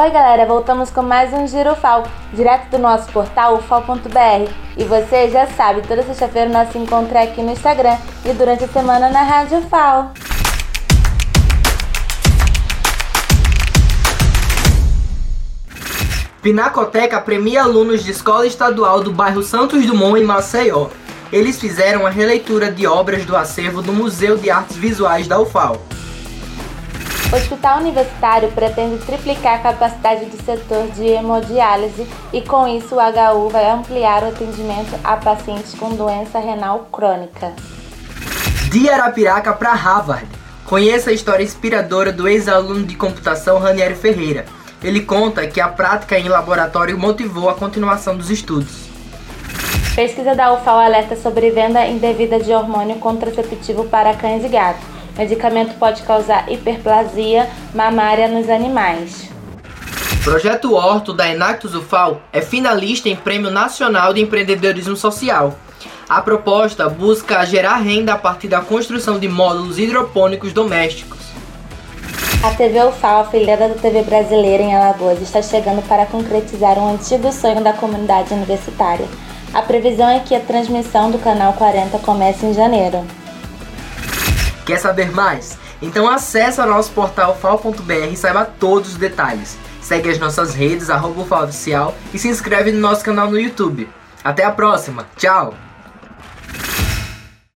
Oi galera, voltamos com mais um Giro FAO, direto do nosso portal ufal.br. E você já sabe, toda sexta-feira nós se encontra aqui no Instagram e durante a semana na Rádio FAO. Pinacoteca premia alunos de escola estadual do bairro Santos Dumont em Maceió. Eles fizeram a releitura de obras do acervo do Museu de Artes Visuais da UFAL. O Hospital Universitário pretende triplicar a capacidade do setor de hemodiálise e, com isso, o HU vai ampliar o atendimento a pacientes com doença renal crônica. De Arapiraca para Harvard. Conheça a história inspiradora do ex-aluno de computação Ranieri Ferreira. Ele conta que a prática em laboratório motivou a continuação dos estudos. Pesquisa da UFAL alerta sobre venda indevida de hormônio contraceptivo para cães e gatos medicamento pode causar hiperplasia mamária nos animais. Projeto Horto da Enactus UFAL é finalista em Prêmio Nacional de Empreendedorismo Social. A proposta busca gerar renda a partir da construção de módulos hidropônicos domésticos. A TV UFAL, afiliada da TV brasileira em Alagoas, está chegando para concretizar um antigo sonho da comunidade universitária. A previsão é que a transmissão do canal 40 comece em janeiro. Quer saber mais? Então acesse nosso portal fal.br e saiba todos os detalhes. Segue as nossas redes, arroba e se inscreve no nosso canal no YouTube. Até a próxima, tchau!